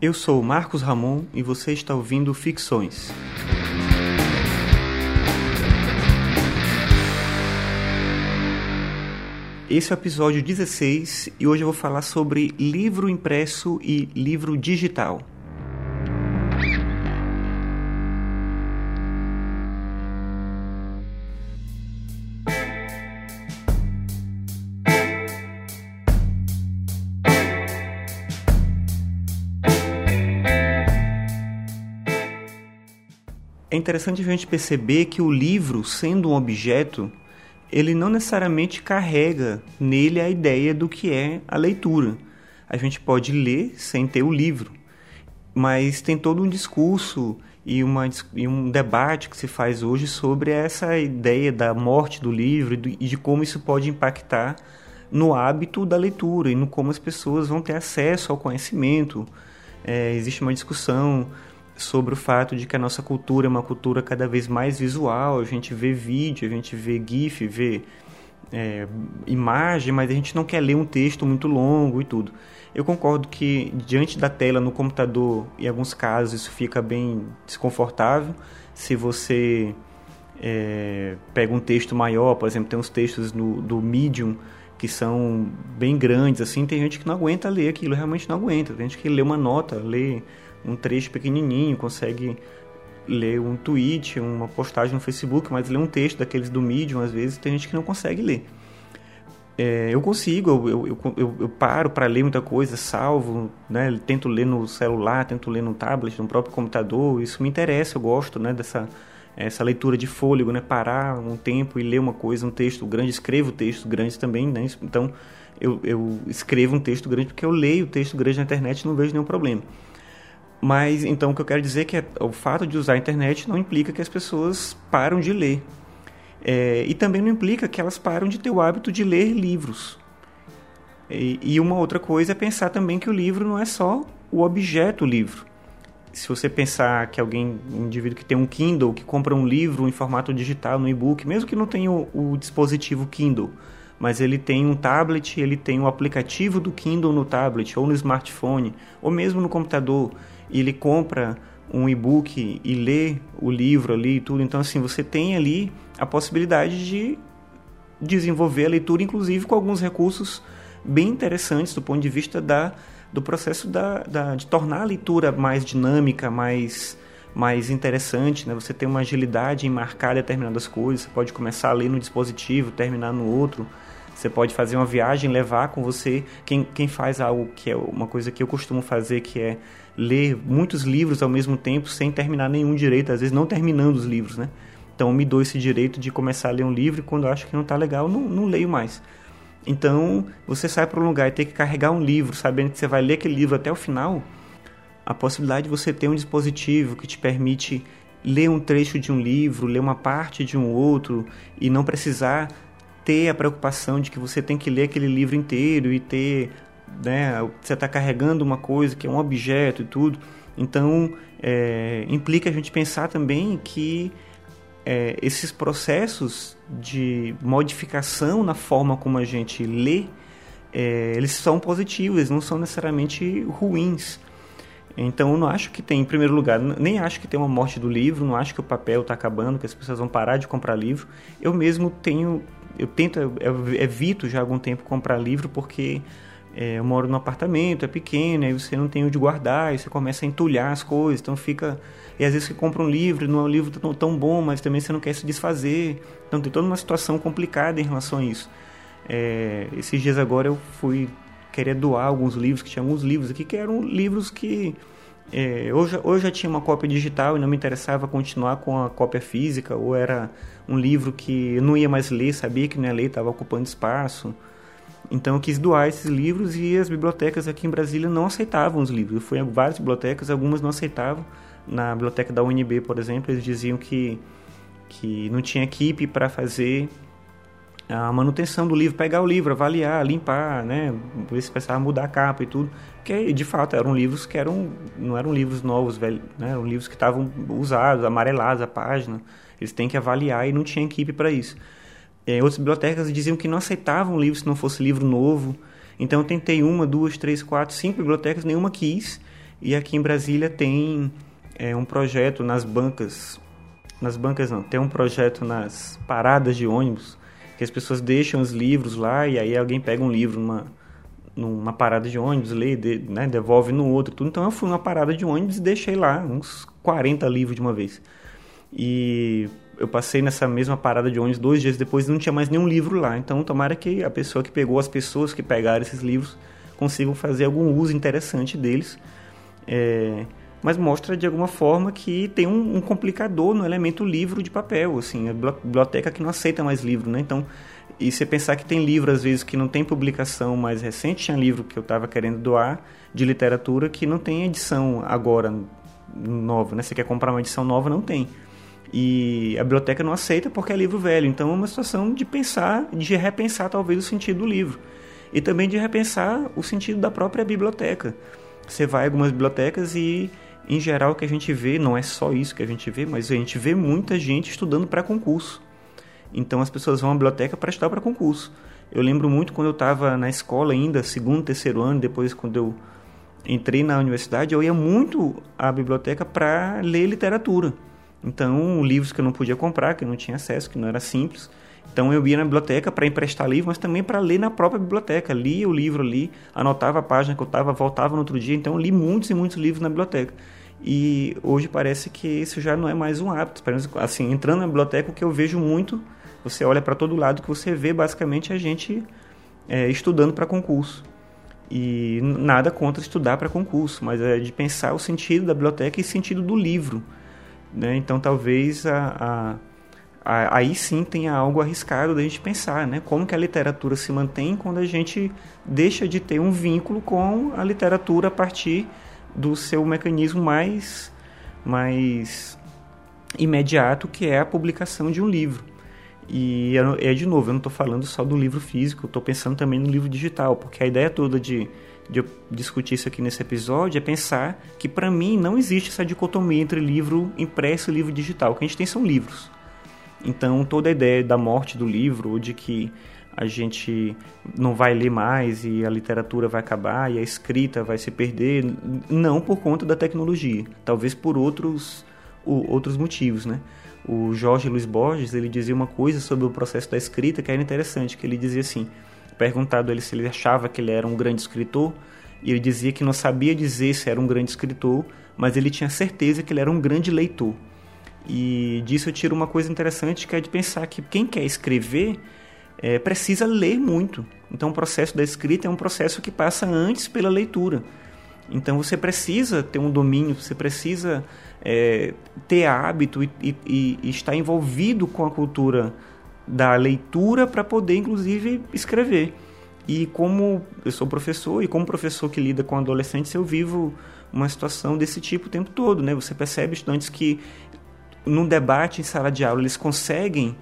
Eu sou Marcos Ramon e você está ouvindo Ficções. Esse é o episódio 16 e hoje eu vou falar sobre livro impresso e livro digital. É interessante a gente perceber que o livro, sendo um objeto, ele não necessariamente carrega nele a ideia do que é a leitura. A gente pode ler sem ter o livro, mas tem todo um discurso e, uma, e um debate que se faz hoje sobre essa ideia da morte do livro e, de, como isso pode impactar no hábito da leitura e no como as pessoas vão ter acesso ao conhecimento. É, existe uma discussão sobre o fato de que a nossa cultura é uma cultura cada vez mais visual, a gente vê vídeo, a gente vê GIF, vê é, imagem, mas a gente não quer ler um texto muito longo e tudo. Eu concordo que diante da tela no computador, em alguns casos, isso fica bem desconfortável. Se você é, pega um texto maior, por exemplo, tem uns textos no, do Medium que são bem grandes, assim, tem gente que não aguenta ler aquilo, realmente não aguenta. Tem gente que lê uma nota, lê um trecho pequenininho, consegue ler um tweet, uma postagem no Facebook, mas ler um texto daqueles do Medium, às vezes, tem gente que não consegue ler. É, eu consigo, eu, eu, eu, eu paro para ler muita coisa, salvo, né, tento ler no celular, tento ler no tablet, no próprio computador, isso me interessa, eu gosto né, dessa essa leitura de fôlego, né, parar um tempo e ler uma coisa, um texto grande, escrevo textos grandes também, né, então eu, eu escrevo um texto grande porque eu leio texto grande na internet e não vejo nenhum problema. Mas então o que eu quero dizer é que o fato de usar a internet não implica que as pessoas param de ler. É, e também não implica que elas param de ter o hábito de ler livros. E, e uma outra coisa é pensar também que o livro não é só o objeto livro. Se você pensar que alguém, um indivíduo que tem um Kindle, que compra um livro em formato digital, no e-book, mesmo que não tenha o, o dispositivo Kindle, mas ele tem um tablet, ele tem o aplicativo do Kindle no tablet, ou no smartphone, ou mesmo no computador, e ele compra um e-book e lê o livro ali e tudo. Então, assim, você tem ali a possibilidade de desenvolver a leitura, inclusive com alguns recursos bem interessantes do ponto de vista da, do processo da, da, de tornar a leitura mais dinâmica, mais, mais interessante. Né? Você tem uma agilidade em marcar determinadas coisas, você pode começar a ler no dispositivo, terminar no outro. Você pode fazer uma viagem, levar com você. Quem, quem faz algo que é uma coisa que eu costumo fazer, que é ler muitos livros ao mesmo tempo sem terminar nenhum direito, às vezes não terminando os livros, né? Então me dou esse direito de começar a ler um livro e quando acho que não está legal, não, não leio mais. Então, você sai para um lugar e tem que carregar um livro, sabendo que você vai ler aquele livro até o final, a possibilidade de você ter um dispositivo que te permite ler um trecho de um livro, ler uma parte de um outro e não precisar ter a preocupação de que você tem que ler aquele livro inteiro e ter né, você está carregando uma coisa que é um objeto e tudo. Então, é, implica a gente pensar também que é, esses processos de modificação na forma como a gente lê, é, eles são positivos, eles não são necessariamente ruins. Então, eu não acho que tem, em primeiro lugar, nem acho que tem uma morte do livro, não acho que o papel está acabando, que as pessoas vão parar de comprar livro. Eu mesmo tenho, eu tento, eu evito já há algum tempo comprar livro porque é, eu moro num apartamento, é pequeno, aí você não tem onde guardar, aí você começa a entulhar as coisas, então fica. E às vezes você compra um livro, não é um livro tão, tão bom, mas também você não quer se desfazer. Então tem toda uma situação complicada em relação a isso. É, esses dias agora eu fui querer doar alguns livros, que tinha alguns livros aqui que eram livros que. É, eu, já, já tinha uma cópia digital e não me interessava continuar com a cópia física, ou era um livro que eu não ia mais ler, sabia que não ia ler, estava ocupando espaço. Então eu quis doar esses livros e as bibliotecas aqui em Brasília não aceitavam os livros. Eu fui em várias bibliotecas, algumas não aceitavam. Na biblioteca da UNB, por exemplo, eles diziam que, que não tinha equipe para fazer a manutenção do livro, pegar o livro, avaliar, limpar, né, ver se precisava mudar a capa e tudo. Que de fato eram livros que eram não eram livros novos, velho, né, eram livros que estavam usados, amarelados a página. Eles têm que avaliar e não tinha equipe para isso. É, outras bibliotecas diziam que não aceitavam livro se não fosse livro novo. Então eu tentei uma, duas, três, quatro, cinco bibliotecas, nenhuma quis. E aqui em Brasília tem é, um projeto nas bancas, nas bancas não, tem um projeto nas paradas de ônibus, que as pessoas deixam os livros lá e aí alguém pega um livro numa, numa parada de ônibus, lê, de, né, devolve no outro, tudo. Então eu fui numa parada de ônibus e deixei lá uns 40 livros de uma vez. E eu passei nessa mesma parada de ônibus dois dias depois e não tinha mais nenhum livro lá. Então, tomara que a pessoa que pegou, as pessoas que pegaram esses livros, consigam fazer algum uso interessante deles. É, mas mostra de alguma forma que tem um, um, complicador no elemento livro de papel, assim, a biblioteca que não aceita mais livro, né? Então, e você pensar que tem livro às vezes que não tem publicação mais recente, tinha livro que eu estava querendo doar de literatura que não tem edição agora nova, né? Você quer comprar uma edição nova, não tem. E a biblioteca não aceita porque é livro velho. Então é uma situação de pensar, de repensar talvez o sentido do livro. E também de repensar o sentido da própria biblioteca. Você vai a algumas bibliotecas e, em geral, o que a gente vê, não é só isso que a gente vê, mas a gente vê muita gente estudando para concurso. Então as pessoas vão à biblioteca para estudar para concurso. Eu lembro muito quando eu estava na escola ainda, segundo, terceiro ano, depois quando eu entrei na universidade, eu ia muito à biblioteca para ler literatura. Então, livros que eu não podia comprar, que eu não tinha acesso, que não era simples. Então, eu ia na biblioteca para emprestar livro, mas também para ler na própria biblioteca. Lia o livro ali, anotava a página que eu estava, voltava no outro dia. Então, li muitos e muitos livros na biblioteca. E hoje parece que isso já não é mais um hábito. Assim, entrando na biblioteca, o que eu vejo muito, você olha para todo lado, que você vê basicamente a gente é, estudando para concurso. E nada contra estudar para concurso, mas é de pensar o sentido da biblioteca e o sentido do livro. Né? Então talvez a, a, aí sim tenha algo arriscado da gente pensar, né? Como que a literatura se mantém quando a gente deixa de ter um vínculo com a literatura a partir do seu mecanismo mais, mais imediato, que é a publicação de um livro. E é de novo, eu não estou falando só do livro físico, estou pensando também no livro digital, porque a ideia toda de de eu discutir isso aqui nesse episódio é pensar que para mim não existe essa dicotomia entre livro impresso e livro digital. O que a gente tem são livros. Então toda a ideia da morte do livro de que a gente não vai ler mais e a literatura vai acabar e a escrita vai se perder, não por conta da tecnologia, talvez por outros outros motivos, né? O Jorge Luiz Borges, ele dizia uma coisa sobre o processo da escrita que era interessante, que ele dizia assim: perguntado ele se ele achava que ele era um grande escritor, e ele dizia que não sabia dizer se era um grande escritor, mas ele tinha certeza que ele era um grande leitor. E disso eu tiro uma coisa interessante que é de pensar que quem quer escrever é, precisa ler muito. Então o processo da escrita é um processo que passa antes pela leitura. Então você precisa ter um domínio, você precisa é, ter hábito e, e, e estar envolvido com a cultura da leitura para poder, inclusive, escrever. E como eu sou professor, e como professor que lida com adolescentes, eu vivo uma situação desse tipo o tempo todo. Né? Você percebe estudantes que, num debate em sala de aula, eles conseguem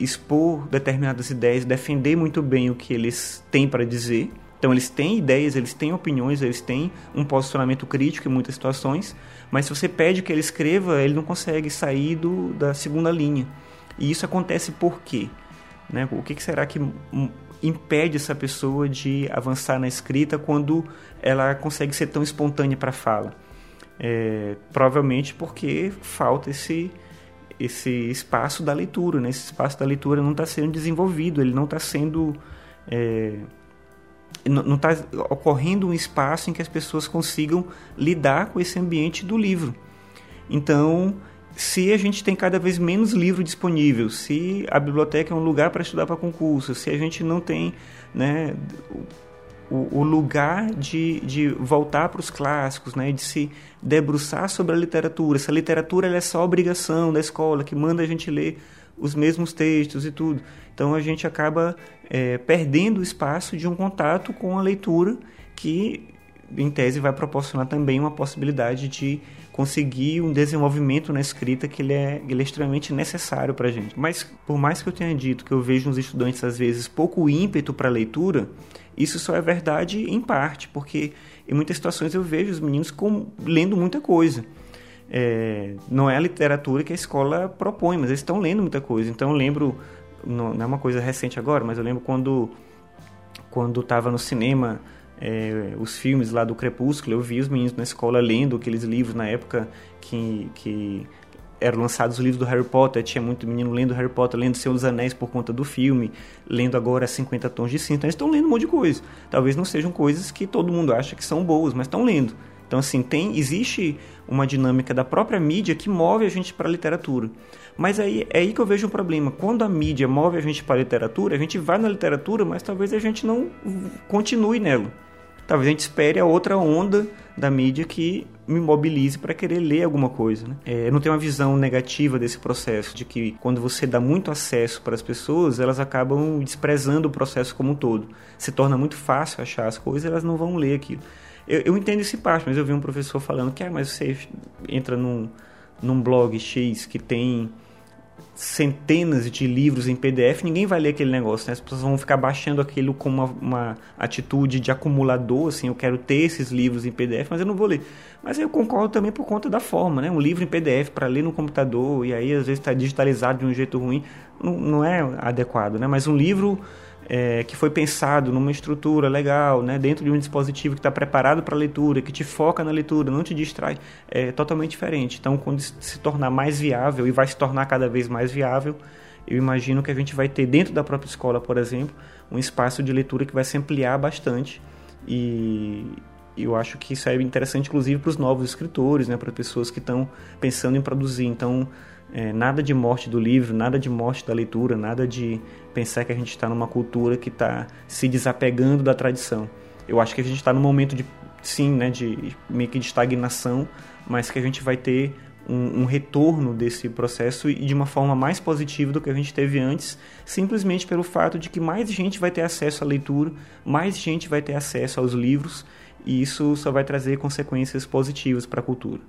expor determinadas ideias, defender muito bem o que eles têm para dizer. Então, eles têm ideias, eles têm opiniões, eles têm um posicionamento crítico em muitas situações, mas se você pede que ele escreva, ele não consegue sair do, da segunda linha. E isso acontece por quê? Né? O que, que será que impede essa pessoa de avançar na escrita quando ela consegue ser tão espontânea para a fala? É, provavelmente porque falta esse, esse espaço da leitura, né? esse espaço da leitura não está sendo desenvolvido, ele não está sendo. É, não está ocorrendo um espaço em que as pessoas consigam lidar com esse ambiente do livro. Então, se a gente tem cada vez menos livro disponível, se a biblioteca é um lugar para estudar para concurso, se a gente não tem né, o, o lugar de, de voltar para os clássicos, né, de se debruçar sobre a literatura, essa literatura é só obrigação da escola, que manda a gente ler os mesmos textos e tudo. Então a gente acaba é, perdendo o espaço de um contato com a leitura que, em tese, vai proporcionar também uma possibilidade de conseguir um desenvolvimento na escrita que ele é, ele é extremamente necessário para a gente. Mas por mais que eu tenha dito que eu vejo nos estudantes às vezes pouco ímpeto para a leitura, isso só é verdade em parte, porque em muitas situações eu vejo os meninos com, lendo muita coisa. É, não é a literatura que a escola propõe, mas eles estão lendo muita coisa. Então eu lembro, não, é uma coisa recente agora, mas eu lembro quando quando estava no cinema é, os filmes lá do Crepúsculo, eu vi os meninos na escola lendo aqueles livros na época que, que eram lançados os livros do Harry Potter, tinha muito menino lendo Harry Potter, lendo Senhor dos Anéis por conta do filme, lendo agora 50 Tons de. Então eles estão lendo um monte de coisa. Talvez não sejam coisas que todo mundo acha que são boas, mas estão lendo. Então assim, tem existe uma dinâmica da própria mídia que move a gente para a literatura. Mas aí é aí que eu vejo um problema. Quando a mídia move a gente para a literatura, a gente vai na literatura, mas talvez a gente não continue nela. Talvez a gente espere a outra onda da mídia que me mobilize para querer ler alguma coisa. Né? É, eu não tenho uma visão negativa desse processo, de que quando você dá muito acesso para as pessoas, elas acabam desprezando o processo como um todo. Se torna muito fácil achar as coisas, elas não vão ler aquilo. Eu, eu entendo esse parte, mas eu vi um professor falando que ah, mas você entra num, num blog X que tem centenas de livros em PDF, ninguém vai ler aquele negócio, né? As pessoas vão ficar baixando aquilo com uma, uma, atitude de acumulador, assim, eu quero ter esses livros em PDF, mas eu não vou ler. Mas eu concordo também por conta da forma, né? Um livro em PDF para ler no computador e aí às vezes está digitalizado de um jeito ruim, não, não é adequado, né? Mas um livro é, que foi pensado numa estrutura legal, né, dentro de um dispositivo que está preparado para leitura, que te foca na leitura, não te distrai, é totalmente diferente. Então, quando se tornar mais viável, e vai se tornar cada vez mais viável, eu imagino que a gente vai ter dentro da própria escola, por exemplo, um espaço de leitura que vai se ampliar bastante e eu acho que isso é interessante, inclusive, para os novos escritores, né, para pessoas que estão pensando em produzir. Então, é, nada de morte do livro, nada de morte da leitura, nada de pensar que a gente está numa cultura que está se desapegando da tradição. Eu acho que a gente está num momento de, sim, né, de meio que de estagnação, mas que a gente vai ter um, um, retorno desse processo e de uma forma mais positiva do que a gente teve antes, simplesmente pelo fato de que mais gente vai ter acesso à leitura, mais gente vai ter acesso aos livros, e isso só vai trazer consequências positivas para a cultura.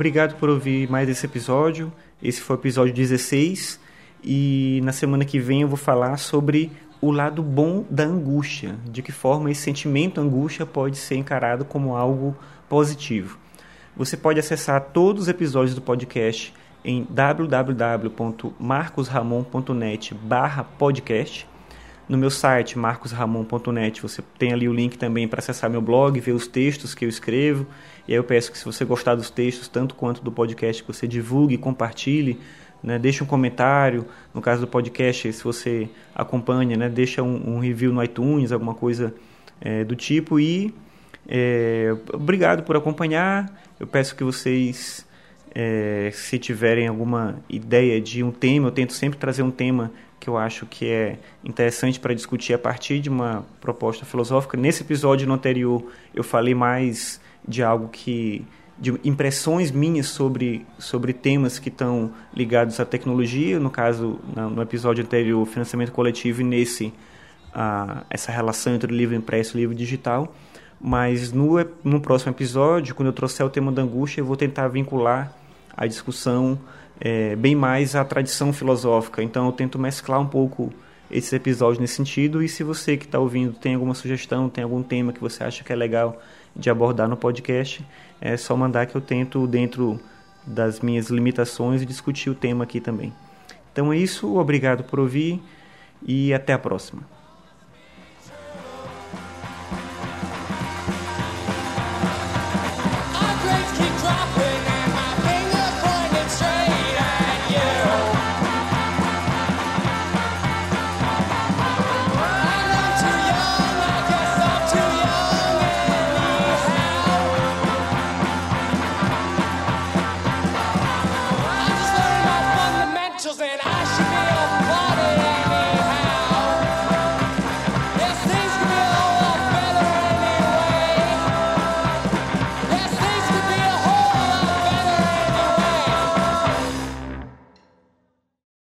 Obrigado por ouvir mais esse episódio. Esse foi o episódio 16 e na semana que vem eu vou falar sobre o lado bom da angústia, de que forma esse sentimento angústia pode ser encarado como algo positivo. Você pode acessar todos os episódios do podcast em www.marcosramon.net/podcast no meu site marcosramon.net você tem ali o link também para acessar meu blog, ver os textos que eu escrevo. E aí eu peço que se você gostar dos textos, tanto quanto do podcast, que você divulgue, compartilhe, né? deixe um comentário. No caso do podcast, se você acompanha, né? deixa um, um review no iTunes, alguma coisa é, do tipo. E é, obrigado por acompanhar. Eu peço que vocês é, se tiverem alguma ideia de um tema, eu tento sempre trazer um tema que eu acho que é interessante para discutir a partir de uma proposta filosófica. Nesse episódio no anterior, eu falei mais de algo que de impressões minhas sobre, sobre temas que estão ligados à tecnologia, no caso, no episódio anterior, financiamento coletivo, e nesse, a, essa relação entre o livro impresso e o livro digital. Mas no, no próximo episódio, quando eu trouxer o tema da angústia, eu vou tentar vincular a discussão é, bem mais a tradição filosófica. Então eu tento mesclar um pouco esses episódios nesse sentido. E se você que está ouvindo tem alguma sugestão, tem algum tema que você acha que é legal de abordar no podcast, é só mandar que eu tento, dentro das minhas limitações, discutir o tema aqui também. Então é isso, obrigado por ouvir e até a próxima.